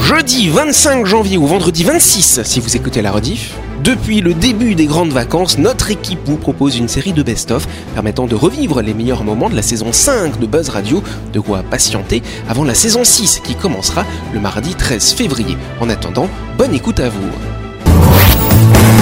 Jeudi 25 janvier ou vendredi 26, si vous écoutez la rediff, depuis le début des grandes vacances, notre équipe vous propose une série de best-of permettant de revivre les meilleurs moments de la saison 5 de Buzz Radio, de quoi patienter avant la saison 6 qui commencera le mardi 13 février. En attendant, bonne écoute à vous.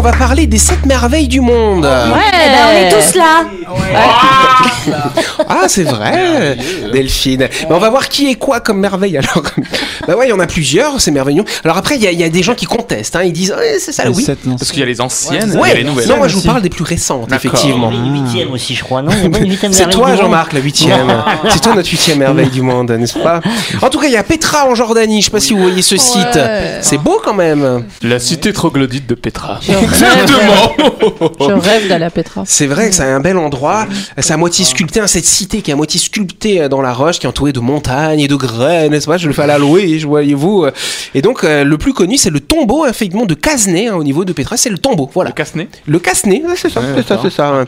On va parler des 7 merveilles du monde. Ouais, eh ben, on est tous là. Ah, c'est vrai, Delphine. Mais on va voir qui est quoi comme merveille alors. Bah ouais, il y en a plusieurs, c'est merveilleux. Alors après, il y, a- il y a des gens qui contestent. hein. Ils disent, ouais, c'est ça, Les oui. Parce qu'il y a les anciennes et Ouais, les nouvelles. non, moi je vous parle des plus récentes, effectivement. Huitième aussi, je crois, non C'est toi, Jean-Marc, la huitième. c'est toi notre huitième merveille du monde, n'est-ce pas? En tout cas, il y a Petra en Jordanie. Je sais pas si vous voyez ce site. C'est beau quand même. La cité troglodyte de Petra. Rêve, je rêve d'aller à Petra. C'est vrai que c'est un bel endroit. C'est à moitié sculpté, hein, cette cité qui est à moitié sculptée euh, dans la roche, qui est entourée de montagnes et de graines, n'est-ce pas? Je le fais à la louer, je voyez-vous. Et donc, euh, le plus connu, c'est le tombeau, effectivement, de Casnay, hein, au niveau de Petra. C'est le tombeau, voilà. Le Le Casnay, c'est ça, Ouais, c'est ça, c'est ça. hein.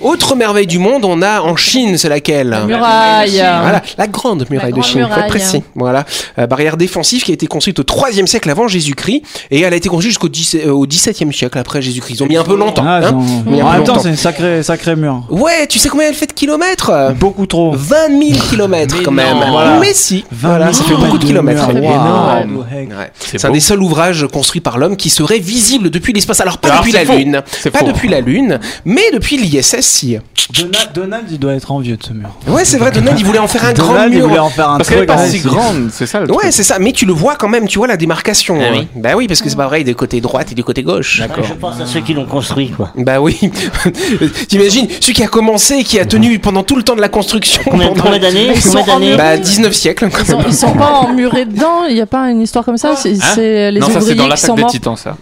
Autre merveille du monde, on a en Chine, c'est laquelle? Muraille. Voilà, la grande muraille de grande Chine, faut être muraille. précis. Voilà, Euh, barrière défensive qui a été construite au 3e siècle avant Jésus-Christ et elle a été construite jusqu'au 10 euh, au 17e siècle après Jésus-Christ. Ils ont mis un peu longtemps. Ah, hein. ont- a En pas même temps, longtemps. c'est une sacrée, sacrée mur. Ouais, tu sais combien elle fait de kilomètres? Beaucoup trop. 20 000 kilomètres quand même. Voilà. Mais si, 20 voilà, ça fait 000 beaucoup de kilomètres. Wow. Ouais. C'est un beau. des seuls ouvrages construits par l'homme qui serait visible depuis l'espace. Alors pas Alors, depuis la faux. Lune, pas faux. depuis la Lune, mais depuis l'ISS. Si. Donald, Donald, il doit être envieux de ce mur. Ouais, c'est vrai. Donald, il voulait en faire un grand Donald, il mur. voulait en faire un Parce qu'elle pas ouais, si c'est- grande, c'est ça le truc. Ouais, c'est ça. Mais tu le vois quand même. Tu vois la démarcation. Ah hein. oui. Bah oui, parce que c'est pas vrai du côté droite et du côté gauche. Ouais, Je pense à ceux qui l'ont construit, quoi. Bah oui. T'imagines celui qui a commencé et qui a tenu pendant tout le temps de la construction. Combien, pendant- combien d'années Bah 19 siècles. quand Ils sont, même. ils sont pas emmurés dedans, il n'y a pas une histoire comme ça C'est c'est les non, ça c'est dans qui l'attaque des morts. titans, ça.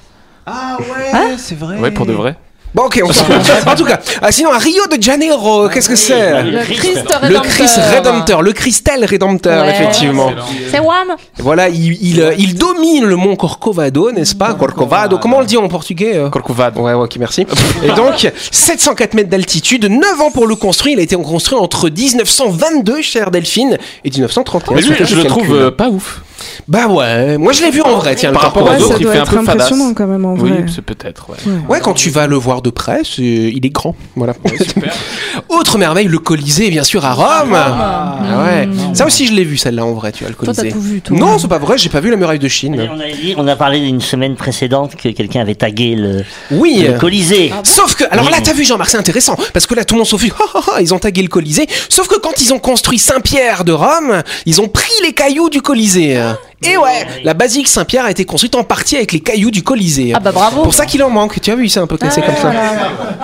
Ah ouais, c'est vrai. Ouais, pour de vrai. Bon ok, on s'en En tout cas, ah, sinon à Rio de Janeiro, qu'est-ce que c'est Le Christ Le Rédempteur. Christ Rédempteur, le Christel Rédempteur, Ouais. effectivement. C'est Wham Voilà, il, il, euh, il domine le mont Corcovado, n'est-ce pas? Corcovado, comment on le dit en portugais euh? Corcovado. Ouais, ouais, ok, merci. Et donc, 704 mètres d'altitude, 9 ans pour le construire. Il a été construit entre 1922, chère Delphine, et 1931. Mais lui, je le le trouve euh, pas ouf. Bah ouais, moi je l'ai vu en vrai, tiens. Par le rapport Corcovado. aux Ouais, ça autres, il fait un peu fadasse. impressionnant quand même en Oui, vrai. c'est peut-être, ouais. Ouais, quand tu vas le voir de près, il est grand. Voilà. Super. Autre merveille, le Colisée, bien sûr, à Rome. Ah, Ah ouais. Ça aussi, je l'ai vu, celle-là, en vrai, tu vois, le Toi, t'as Colisée. tout vu, toi. Non, c'est pas vrai, j'ai pas vu la muraille de Chine. on, avait dit- on a parlé d'une semaine précédente que quelqu'un avait tagué le, Oui. le Colisée. Sauf que, alors là, t'as vu, Jean-Marc, c'est intéressant, parce que là, tout le monde s'en fout, Ah, ah, ah, ils ont tagué le Colisée. Sauf que quand ils ont construit Saint-Pierre de Rome, ils ont pris les cailloux du Colisée. Et ouais, la basilique Saint-Pierre a été construite en partie avec les cailloux du Colisée. Ah bah bravo Pour ça qu'il en manque, tu as vu, c'est un peu classé comme ça.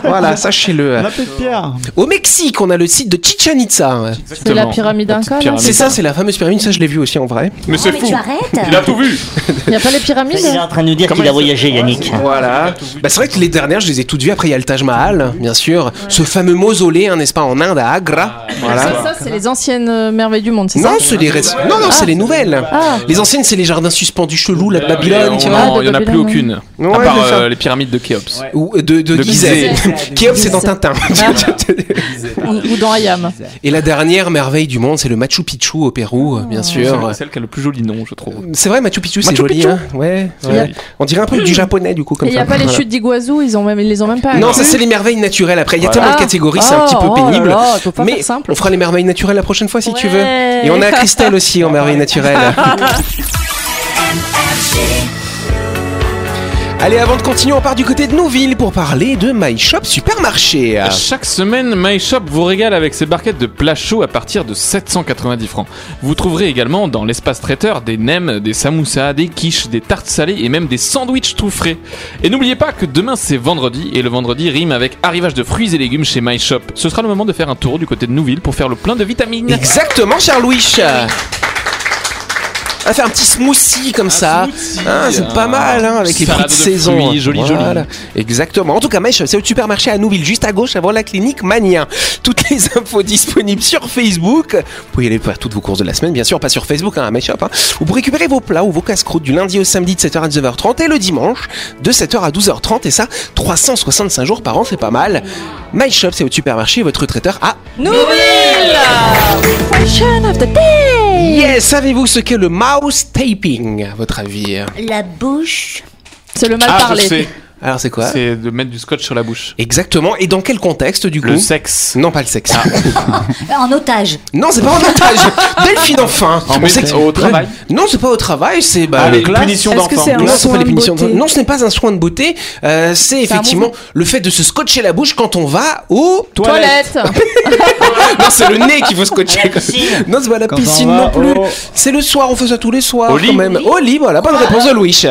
Voilà, sachez-le. La petite pierre. Au Mexique, on a le site de Chichen Itza. C'est la pyramide Inca. C'est ça, c'est la fameuse pyramide, ça je l'ai vu aussi en vrai. Mais c'est fou. Il a tout vu. Il n'y a pas les pyramides Il est en train de nous dire Comment qu'il a voyagé, Yannick. Voilà. Bah, c'est vrai que les dernières, je les ai toutes vues. Après, il y a le Taj Mahal, bien sûr. Ce fameux mausolée, hein, n'est-ce pas, en Inde, à Agra. Voilà. Ça, ça, c'est les anciennes merveilles du monde, c'est ça Non, c'est les Non, non, c'est les nouvelles. Ah. Les anciennes, c'est les jardins suspendus chelous, la Babylone, tu vois. Ah, Non, de il n'y en a plus aucune. Ouais, à part ça. euh, les pyramides de Khéops. Ou de, de, De Gizeh. Khéops, c'est dans Tintin. Ou, ou dans Ayam. Et la dernière merveille du monde, c'est le Machu Picchu au Pérou, bien sûr. C'est celle qui a le plus joli nom, je trouve. C'est vrai, Machu Picchu, c'est joli. Hein ouais, ouais. On dirait un peu du japonais, du coup, comme Et il ça. n'y a pas les chutes d'Iguazu, ils, ont même, ils les ont même pas Non, ça c'est les merveilles naturelles. Après, il y a tellement de Ah. catégories, c'est un petit peu Oh, oh pénible. mais on fera les merveilles naturelles la prochaine fois si tu veux. Et on a Christelle aussi en merveilles naturelles. Allez, avant de continuer, on part du côté de Nouville pour parler de My Shop Supermarché. Chaque semaine, MyShop vous régale avec ses barquettes de plats chauds à partir de 790 francs. Vous trouverez également dans l'espace traiteur des nems, des samoussas, des quiches, des tartes salées et même des sandwichs tout frais. Et n'oubliez pas que demain c'est vendredi et le vendredi rime avec arrivage de fruits et légumes chez MyShop. Ce sera le moment de faire un tour du côté de Nouville pour faire le plein de vitamines. Exactement, cher Louis. Va faire un petit smoothie comme ça. Hein, c'est pas mal hein, avec les fruits de de saison. fruits, joli, joli. Exactement. En tout cas, Mèche, c'est au supermarché à Nouville, juste à gauche avant la clinique Mania. Toutes les infos disponibles sur Facebook. Vous pouvez aller faire toutes vos courses de la semaine, bien sûr, pas sur Facebook, hein, à Mèche Shop, hein. Vous pourrez récupérer vos plats ou vos casse-croûtes du lundi au samedi de 7h à 19h30 et le dimanche de 7h à 12h30 et ça 365 jours par an, c'est pas mal. My Shop, c'est au supermarché, votre traiteur à Nouvelle Fashion of the day Yes, savez-vous ce qu'est le mouse taping, à votre avis? La bouche. C'est le mal Ah, je parlé. sais. Alors c'est quoi C'est de mettre du scotch sur la bouche. Exactement. Et dans quel contexte du coup Le sexe. Non, pas le sexe. En otage. Non, c'est pas en otage. Delphine enfin. En On sait que- au travail. Non, c'est pas au travail. C'est bah, Ah, les le- punitions Est-ce que d'enfants. c'est un Non, c'est soin pas les de punitions. beauté Non, ce n'est pas un soin de beauté. Euh, c'est effectivement le fait de se scotcher la bouche quand on va au. Toilette Non, c'est le nez qu'il faut scotcher. Non, c'est pas la Quand on piscine va non plus. au- C'est le soir. On fait ça tous les soirs Au lit. quand même. Au lit, voilà. Bonne réponse de Louis. Je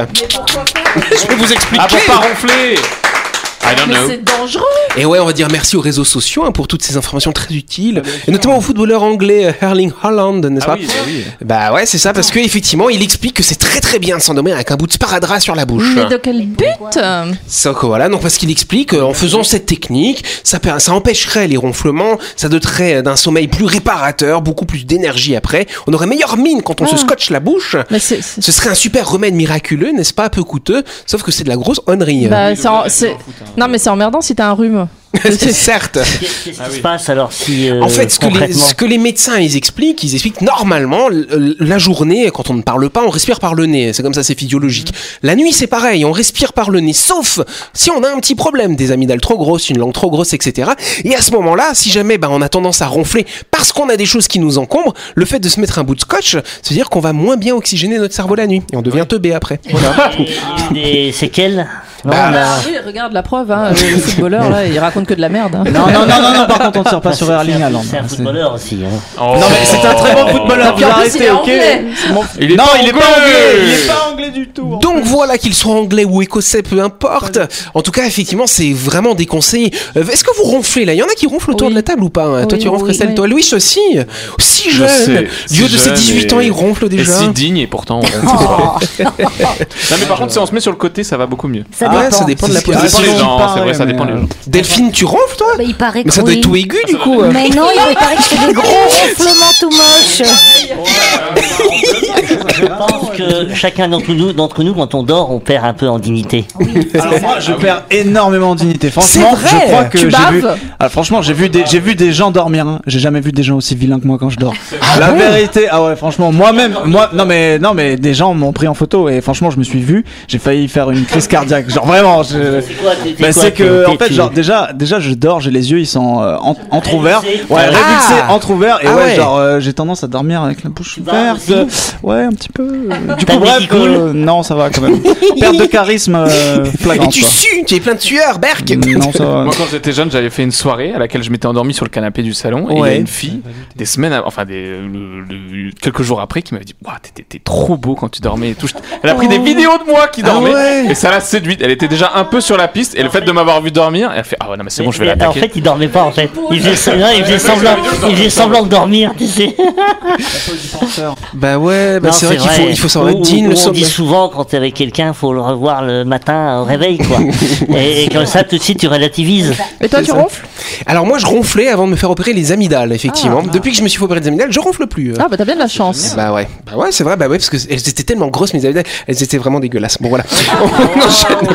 vais vous expliquer. Ah, pour pas ronfler I don't Mais know. c'est dangereux Et ouais, on va dire merci aux réseaux sociaux hein, pour toutes ces informations très utiles, et notamment au footballeur anglais euh, Erling Haaland, n'est-ce Ah pas oui, bah oui. Bah ouais, c'est ça, parce que effectivement, il explique que c'est très très bien de s'endormir avec un bout de sparadrap sur la bouche. Mais de quel but Ça, voilà, donc parce qu'il explique euh, en faisant cette technique, ça, per- ça empêcherait les ronflements, ça doterait euh, d'un sommeil plus réparateur, beaucoup plus d'énergie après. On aurait meilleure mine quand on se Ah. scotche la bouche. Mais c'est... c'est- Ce serait un super remède miraculeux, n'est-ce pas, peu coûteux, sauf que c'est de la grosse honnerie. Bah, c'est en- c'est- Non mais c'est emmerdant si t'as un rhume. Certes. Qu'est-ce qui se passe alors si. euh, En fait, ce que, les, concrètement ce que les médecins ils expliquent, ils expliquent normalement l- la journée, quand on ne parle pas, on respire par le nez. C'est comme ça, c'est physiologique. La nuit, c'est pareil, on respire par le nez, sauf si on a un petit problème, des amygdales trop grosses, une langue trop grosse, etc. Et à ce moment-là, si jamais bah, on a tendance à ronfler parce qu'on a des choses qui nous encombrent, le fait de se mettre un bout de scotch, c'est-à-dire qu'on va moins bien oxygéner notre cerveau la nuit et on devient teubé après. Voilà. Des, des séquelles Non, Bah, on a- Ah Oui, regarde la preuve, hein, le le footballeur là, il raconte que de la merde. hein. Non, non, non, non, non, par contre, on ne tire pas sur c'est- Erling c'est un- Haaland. C'est un footballeur aussi. hein. Oh. Non, mais c'est un très bon footballeur, vous arrêtez, est ok anglais. Il est Non, pas il est pas anglais. Il est pas anglais du tout Donc voilà, qu'il soit anglais ou écossais, peu importe. En tout cas, effectivement, c'est vraiment déconseillé. Euh, Est-ce que vous ronflez là? Il y en a qui ronflent autour Oui. de la table ou pas Toi, tu ronfles, Christelle? oui. Toi, Louis aussi? Si Je jeune sais, Du haut si de ses jeune 18 ans, il ronfle Et déjà. si digne et pourtant on ronfle. Non mais par contre si on se met sur le côté ça va beaucoup mieux. Ça ouais, ça dépend de la position. Pareil, gens, c'est vrai ça dépend euh, gens. Delphine, tu ronfles toi Bah, il paraît que Mais ça doit être tout aigu du coup. euh. Mais non, il paraît que je fais des gros ronflements tout moches. Je pense que chacun d'entre nous, d'entre nous, quand on dort, on perd un peu en dignité. Alors moi, je perds énormément en dignité. Franchement, C'est vrai je crois que j'ai vu. Ah, franchement, j'ai vu des, j'ai vu des gens dormir. hein. J'ai jamais vu des gens aussi vilains que moi quand je dors. Ah La vérité, ah ouais, franchement, moi-même, moi, non mais, non mais, des gens m'ont pris en photo et franchement, je me suis vu. J'ai failli faire une crise cardiaque. Genre vraiment. je- C'est Bah, c'est que t'es- en fait t'es- genre déjà déjà je dors j'ai les yeux ils sont euh, en- entrouverts ouais Ah. révulsés entrouverts et Ah ouais, ouais. genre euh, j'ai tendance à dormir avec la bouche ouverte ouais un petit peu du coup bref euh, non ça va quand même perte de charisme euh, Et flagrante tu quoi. sues, tu es plein de sueur, Berk non ça va Moi quand j'étais jeune j'avais fait une soirée à laquelle je m'étais endormi sur le canapé du salon et il y a une fille des semaines enfin des quelques jours après qui m'avait dit t'es t'es trop beau quand tu dormais et tout. Elle a pris des vidéos de moi qui Ah dormais ouais. et ça l'a séduite. Elle était déjà un peu sur la piste et le fait de m'avoir vu dormir elle fait ah ouais non mais c'est bon je vais l'attaquer. En fait, il dormait pas en fait. Il faisait, non, il faisait semblant, il faisait semblant de dormir, tu sais. Bah ouais, bah Non, c'est vrai qu'il faut, il faut Ou- être digne On dit souvent quand t'es avec quelqu'un, faut le revoir le matin au réveil, quoi. et, et comme ça, tout de suite, tu relativises. Et toi tu ronfles? Alors moi, je ronflais avant de me faire opérer les amygdales, effectivement. Depuis que je me suis fait opérer les amygdales, je ronfle plus. euh. Ah bah t'as bien de la chance. Bah ouais, bah ouais, c'est vrai, bah ouais, parce que elles étaient tellement grosses mes amygdales, elles étaient vraiment dégueulasses. Bon voilà. On enchaîne.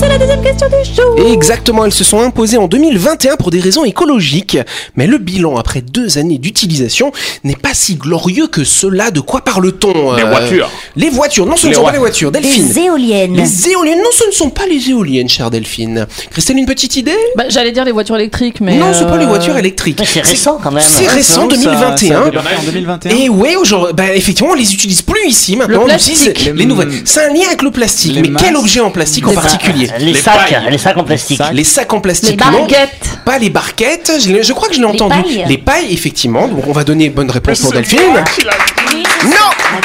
C'est la deuxième question du jour. Exactement, elles se sont imposées en 2021 pour des raisons écologiques. Mais le bilan après deux années d'utilisation n'est pas si glorieux que cela. De quoi parle-t-on Les euh, voitures. Les voitures, non, ce ne Les sont pas les voitures. Delphine. Les éoliennes. Les éoliennes, non, ce ne sont pas les éoliennes, chère Delphine. Christelle, une petite idée? Bah, J'allais dire les voitures électriques, mais. Non, ce ne sont pas les euh, voitures électriques. C'est récent quand même. C'est récent, Ça, ça, 2021. ça a débarqué en 2021. Et ouais, aujourd'hui, bah, effectivement, on les utilise plus ici. Maintenant, on utilise plastique. les, Les- nouvelles. C'est un lien avec le plastique. les mais quel objet en plastique en Les Les, Les sacs, pailles. les sacs en plastique. Sacs. Les sacs en Les plastique, non. barquettes. Pas les barquettes, je, je crois que je l'ai Les entendu. pailles. Les pailles, effectivement. Donc on va donner une bonne réponse pour Delphine. Oui, Non,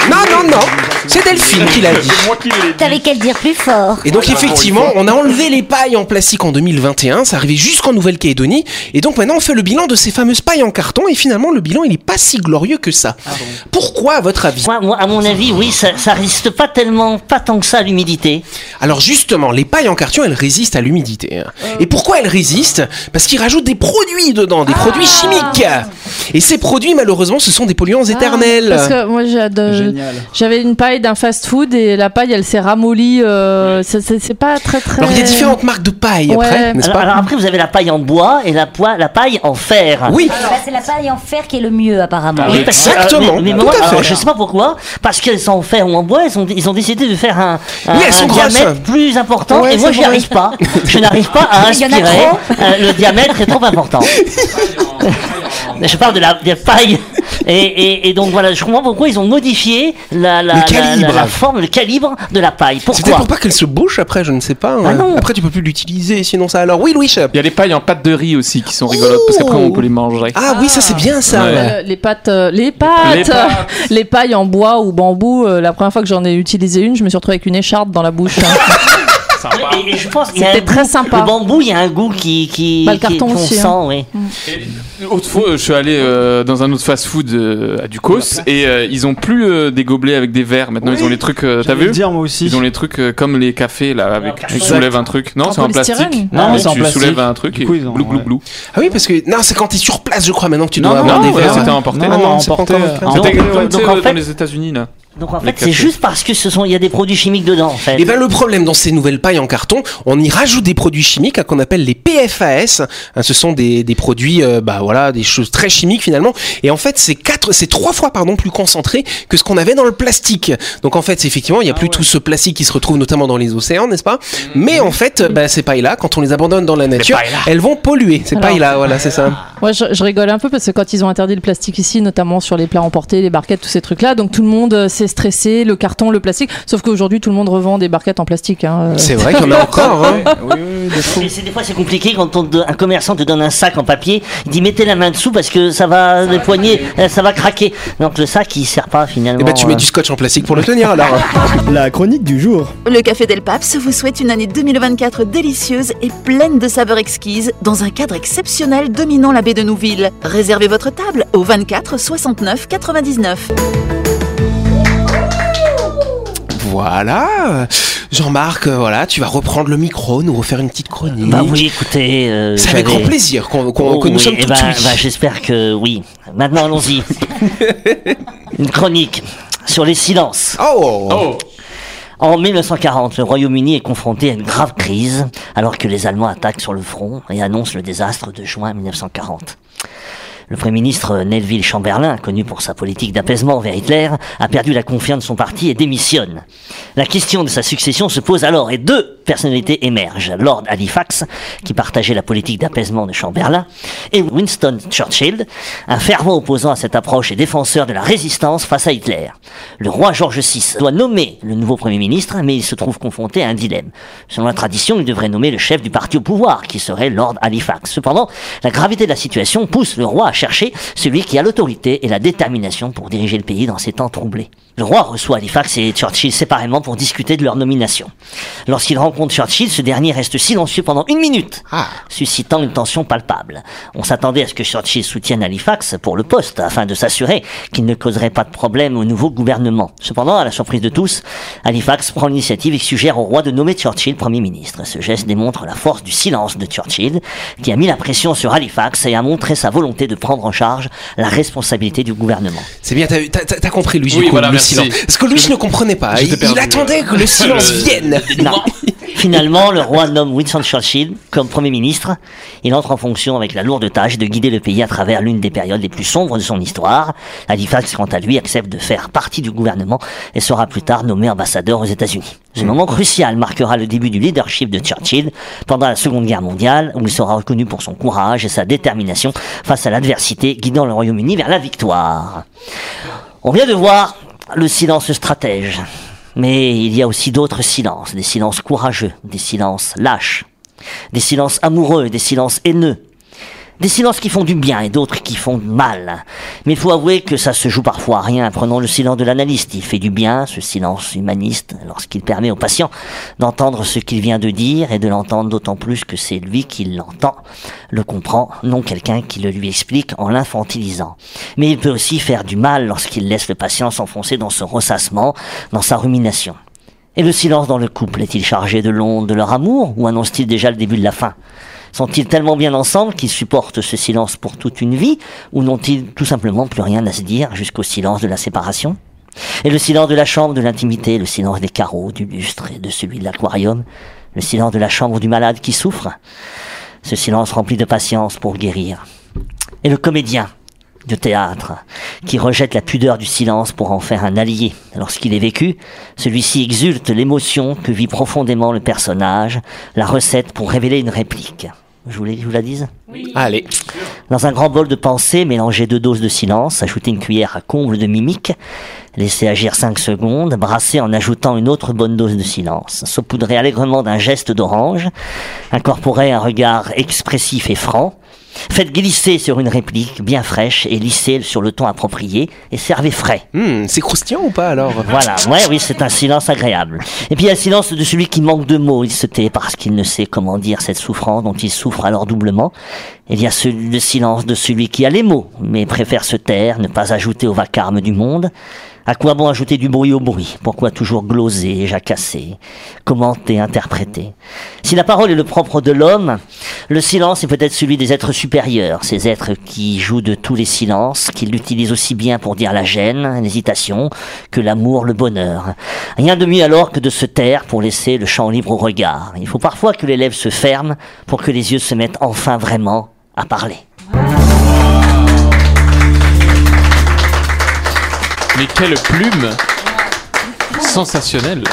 non, non, non. C'est Delphine qui l'a dit. moi qui l'ai dit. T'avais qu'à le dire plus fort. Et donc effectivement, on a enlevé les pailles en plastique en 2021, ça arrivait jusqu'en Nouvelle-Calédonie, et donc maintenant on fait le bilan de ces fameuses pailles en carton, et finalement le bilan il est pas si glorieux que ça. Pourquoi à votre avis? Moi, moi, à mon avis, oui, ça, ça résiste pas tellement, pas tant que ça à l'humidité. Alors justement, les pailles en carton elles résistent à l'humidité. hein. Et pourquoi elles résistent? Parce qu'ils rajoutent des produits dedans, des produits chimiques. Et ces produits malheureusement ce sont des polluants éternels. Ah, Parce que moi, j'avais une paille d'un fast-food et la paille, elle s'est ramollie. euh, c'est- pas très très. Alors il y a différentes marques de paille Ouais. après, n'est-ce Alors, pas alors après, vous avez la paille en bois et la, poi- la paille en fer. Oui. Bah, c'est la paille en fer qui est le mieux apparemment. Oui, parce que, euh, Exactement, mais, moi, alors, je sais pas pourquoi, parce qu'elles sont en fer ou en bois, ils ont, ils ont décidé de faire un, un, Oui, elles sont un grosses. diamètre plus important. Ouais, et moi, j'y arrive pas. Je n'arrive pas à inspirer. Euh, le diamètre est trop important. je parle de la des pailles. Et, et, et donc voilà, je comprends pourquoi ils ont modifié la, la, Le la- calibre. la- la forme, le calibre de la paille. C'était Pourquoi pour pas qu'elle se bouche après, je ne sais pas. Ah hein. non. Après tu peux plus l'utiliser, sinon ça alors. Oui Louis. Il y a les pailles en pâte de riz aussi qui sont rigolotes parce qu'après on peut les manger. Ah oui, ça c'est bien ça. Ouais. Euh, les pâtes, euh, les pâtes, Les pâtes. les pailles en bois ou bambou. euh, la première fois que j'en ai utilisé une, je me suis retrouvée avec une écharpe dans la bouche. hein. Et, et je pense qu'il y a C'était un très goût- sympa. Le bambou, il y a un goût qui qui, Bah, le qui- carton qu'on aussi, sent, hein. oui. Autre fois, je suis allé euh, dans un autre fast-food euh, à Ducos et euh, ils ont plus euh, des gobelets avec des verres. Maintenant, ils ont les trucs. euh, T'as vu dire moi aussi. Ils ont les trucs euh, comme les cafés là, avec tu soulèves un truc. Non, c'est en plastique. Non, c'est en tu soulèves un truc et glou ouais. glou. Ah oui, parce que non, c'est quand t'es sur place, je crois maintenant que tu Non, dois non, avoir non, des verres. c'était emporté. Ah C'était dans les États-Unis là. Donc en fait, c'est juste parce que ce sont, il y a des produits chimiques dedans, en fait. Et ben le problème dans ces nouvelles pailles en carton, on y rajoute des produits chimiques hein, qu'on appelle les PFAS. Hein, ce sont des, des produits, euh, bah voilà, des choses très chimiques finalement. Et en fait, c'est quatre, c'est trois fois pardon plus concentré que ce qu'on avait dans le plastique. Donc en fait, effectivement, il y a plus tout ce plastique qui se retrouve notamment dans les océans, n'est-ce pas? Mais en fait, bah, ces pailles-là, quand on les abandonne dans la nature, elles vont polluer. Ces pailles-là, voilà, c'est ça. Moi, je, je rigole un peu parce que quand ils ont interdit le plastique ici, notamment sur les plats emportés, les barquettes, tous ces trucs-là, donc tout le monde euh, stressé, le carton, le plastique. Sauf qu'aujourd'hui, tout le monde revend des barquettes en plastique. hein. C'est vrai qu'il y en a encore. Hein. Oui, oui, des fois c'est compliqué quand on un commerçant te donne un sac en papier, il dit mettez la main dessous parce que ça va les poignets, euh, ça va craquer. Donc le sac il sert pas finalement. Et ben tu mets euh, du scotch en plastique pour le tenir alors. La chronique du jour. Le Café Del Paps vous souhaite une année 2024 délicieuse et pleine de saveurs exquises dans un cadre exceptionnel dominant la baie de Nouville. Réservez votre table au 24 69 99. Voilà. Jean-Marc, euh, voilà, tu vas reprendre le micro, nous refaire une petite chronique. Bah oui, écoutez, euh, C'est avec grand plaisir qu'on, qu'on- Oh, que nous oui, sommes eh tout oui. bah, J'espère que oui. Maintenant allons-y. Une chronique sur les silences. Oh, En 1940, le Royaume-Uni est confronté à une grave crise alors que les Allemands attaquent sur le front et annoncent le désastre de juin 1940. Le Premier ministre Neville Chamberlain, connu pour sa politique d'apaisement envers Hitler, a perdu la confiance de son parti et démissionne. La question de sa succession se pose alors et deux personnalités émergent. Lord Halifax, qui partageait la politique d'apaisement de Chamberlain, et Winston Churchill, un fervent opposant à cette approche et défenseur de la résistance face à Hitler. Le roi George VI doit nommer le nouveau Premier ministre, mais il se trouve confronté à un dilemme. Selon la tradition, il devrait nommer le chef du parti au pouvoir, qui serait Lord Halifax. Cependant, la gravité de la situation pousse le roi à chercher celui qui a l'autorité et la détermination pour diriger le pays dans ces temps troublés. Le roi reçoit Halifax et Churchill séparément pour discuter de leur nomination. Lorsqu'il rencontre Churchill, ce dernier reste silencieux pendant une minute, Ah. suscitant une tension palpable. On s'attendait à ce que Churchill soutienne Halifax pour le poste, afin de s'assurer qu'il ne causerait pas de problème au nouveau gouvernement. Cependant, à la surprise de tous, Halifax prend l'initiative et suggère au roi de nommer Churchill Premier ministre. Ce geste démontre la force du silence de Churchill, qui a mis la pression sur Halifax et a montré sa volonté de prendre en charge la responsabilité du gouvernement. c'est bien, t'as, t'as- t'as compris Louis, Oui, voilà, le merci. silence. Parce que Louis ne comprenait pas. Il, attendait que le silence Le- vienne. Non. Finalement, le roi nomme Winston Churchill comme Premier ministre. Il entre en fonction avec la lourde tâche de guider le pays à travers l'une des périodes les plus sombres de son histoire. Halifax, quant à lui, accepte de faire partie du gouvernement et sera plus tard nommé ambassadeur aux États-Unis. Ce moment crucial marquera le début du leadership de Churchill pendant la Seconde Guerre mondiale, où il sera reconnu pour son courage et sa détermination face à l'adversité, guidant le Royaume-Uni vers la victoire. On vient de voir le silence stratège. Mais il y a aussi d'autres silences, des silences courageux, des silences lâches, des silences amoureux, des silences haineux, des silences qui font du bien et d'autres qui font du mal. Mais il faut avouer que ça se joue parfois à rien. Prenons le silence de l'analyste. Il fait du bien, ce silence humaniste, lorsqu'il permet au patient d'entendre ce qu'il vient de dire et de l'entendre d'autant plus que c'est lui qui l'entend, le comprend, non quelqu'un qui le lui explique en l'infantilisant. Mais il peut aussi faire du mal lorsqu'il laisse le patient s'enfoncer dans son ressassement, dans sa rumination. Et le silence dans le couple est-il chargé de l'onde de leur amour ou annonce-t-il déjà le début de la fin? Sont-ils tellement bien ensemble qu'ils supportent ce silence pour toute une vie ou n'ont-ils tout simplement plus rien à se dire jusqu'au silence de la séparation? Et le silence de la chambre de l'intimité, le silence des carreaux, du lustre et de celui de l'aquarium, le silence de la chambre du malade qui souffre, ce silence rempli de patience pour guérir. Et le comédien de théâtre, qui rejette la pudeur du silence pour en faire un allié. Lorsqu'il est vécu, celui-ci exulte l'émotion que vit profondément le personnage, la recette pour révéler une réplique. Je voulais que je vous la dise Allez. Dans un grand bol de pensée, mélangez deux doses de silence, ajoutez une cuillère à comble de mimique, laissez agir 5 secondes, brassez en ajoutant une autre bonne dose de silence, saupoudrez allègrement d'un geste d'orange, incorporez un regard expressif et franc, Faites glisser sur une réplique bien fraîche et lissez sur le ton approprié et servez frais. Hmm, c'est croustillant ou pas alors? Voilà, ouais, oui, c'est un silence agréable. Et puis il y a le silence de celui qui manque de mots. Il se tait parce qu'il ne sait comment dire cette souffrance dont il souffre alors doublement. Il y a le silence de celui qui a les mots, mais préfère se taire, ne pas ajouter au vacarme du monde. À quoi bon ajouter du bruit au bruit? Pourquoi toujours gloser, jacasser, commenter, interpréter? Si la parole est le propre de l'homme, le silence est peut-être celui des êtres supérieurs, ces êtres qui jouent de tous les silences, qui l'utilisent aussi bien pour dire la gêne, l'hésitation, que l'amour, le bonheur. Rien de mieux alors que de se taire pour laisser le champ libre au regard. Il faut parfois que les lèvres se ferment pour que les yeux se mettent enfin vraiment à parler. Mais quelle plume Sensationnelle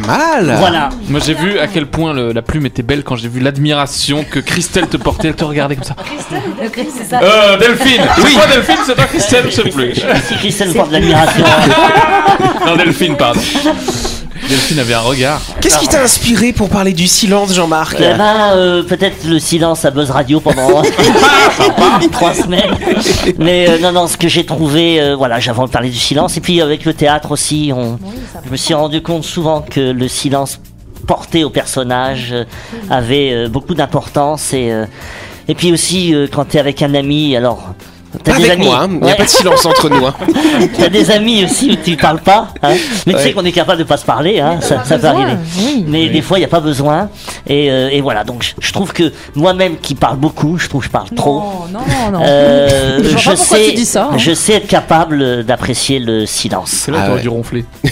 Pas mal Voilà. Moi j'ai vu à quel point le- la plume était belle quand j'ai vu l'admiration que Christelle te portait, elle te regardait comme ça. C'est ça. Euh, Delphine C'est toi Delphine C'est toi Christelle Je sais plus. Si Christelle porte de l'admiration. Non, Delphine, pardon. Delphine avait un regard. Qu'est-ce qui t'a inspiré pour parler du silence, Jean-Marc Eh ben, euh, peut-être le silence à Buzz Radio pendant trois semaines. Mais euh, non, non, ce que j'ai trouvé, euh, voilà, j'avais envie de parler du silence. Et puis avec le théâtre aussi, on, je me suis rendu compte souvent que le silence porté au personnage euh, avait euh, beaucoup d'importance. Et, euh, et puis aussi, euh, quand tu es avec un ami, alors... T'as Pas des avec amis, moi, il n'y a Ouais. pas de silence entre nous. hein. T'as des amis aussi où tu parles pas, hein. mais tu Ouais. sais qu'on est capable de pas se parler, hein. ça, ça peut arriver. oui. Mais des fois, il n'y a pas besoin. Et, euh, et voilà, donc je, trouve que moi-même qui parle beaucoup, je trouve que je parle trop. Non, non, non. Euh, Je sais, tu dis ça, hein. je sais être capable d'apprécier le silence. C'est là Ah ouais. dû ronfler.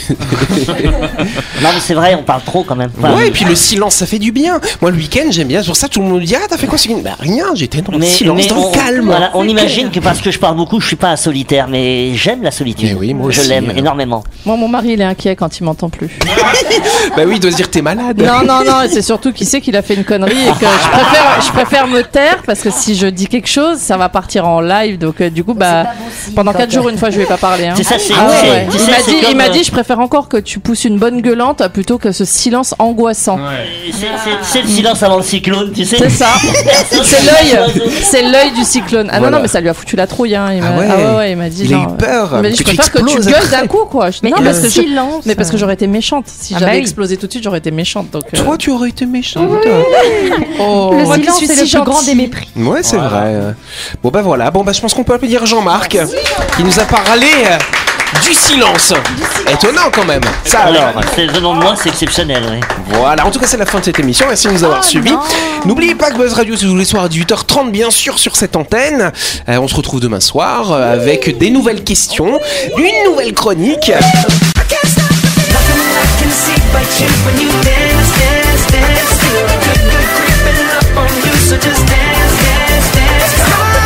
Non, mais c'est vrai, on parle trop quand même. Enfin, Ouais, et puis le silence, ça fait du bien. Moi, le week-end, j'aime bien. C'est pour ça, tout le monde me dit Ah, t'as fait quoi ce week-end? Bah, rien, j'étais dans le mais, silence, mais dans on, le calme. voilà, on imagine que parce que je parle beaucoup, je suis pas un solitaire, mais j'aime la solitude. Mais oui, moi je aussi, l'aime euh. énormément. Moi, mon mari, il est inquiet quand il m'entend plus. Bah oui, il doit se dire T'es malade. Non, non, non, et c'est surtout qu'il sait qu'il a fait une connerie et que je préfère, je préfère me taire parce que si je dis quelque chose, ça va partir en live. Donc, euh, du coup, bah, pendant quand 4 on- jours, une fois, je vais pas parler. Hein. C'est ça, c'est. Ah ouais, c'est- ouais. tu Il m'a c'est dit, il comme, m'a euh, dit, je préfère encore que tu pousses une bonne gueulante plutôt que ce silence angoissant. c'est- c'est- C'est le silence avant le cyclone, tu sais. C'est ça. C'est l'œil, c'est l'œil du cyclone. Ah Voilà. non non mais ça lui a foutu la trouille hein. Il Ah m'a- ouais. ouais, il m'a dit. Il a genre, eu peur, Il m'a dit que je tu préfère que tu gueules d'un coup quoi. Je- Mais non le parce que je- silence. mais parce que j'aurais été méchante. Si Ah j'avais bah oui. explosé tout de suite, j'aurais été méchante. Donc. euh, Toi, tu aurais été méchante. oh, Le moi silence suis c'est si le plus grand des mépris. Ouais, c'est vrai. Bon, bah voilà. Bon, bah je pense qu'on peut applaudir Jean-Marc qui nous a parlé euh, du silence. Étonnant quand même. Ça alors. C'est venant de moi, c'est exceptionnel. Voilà, en tout cas c'est la fin de cette émission, merci de nous avoir suivis. N'oubliez pas que Buzz Radio c'est tous les soirs à 18h30 bien sûr sur cette antenne. On se retrouve demain soir avec des nouvelles questions, une nouvelle chronique.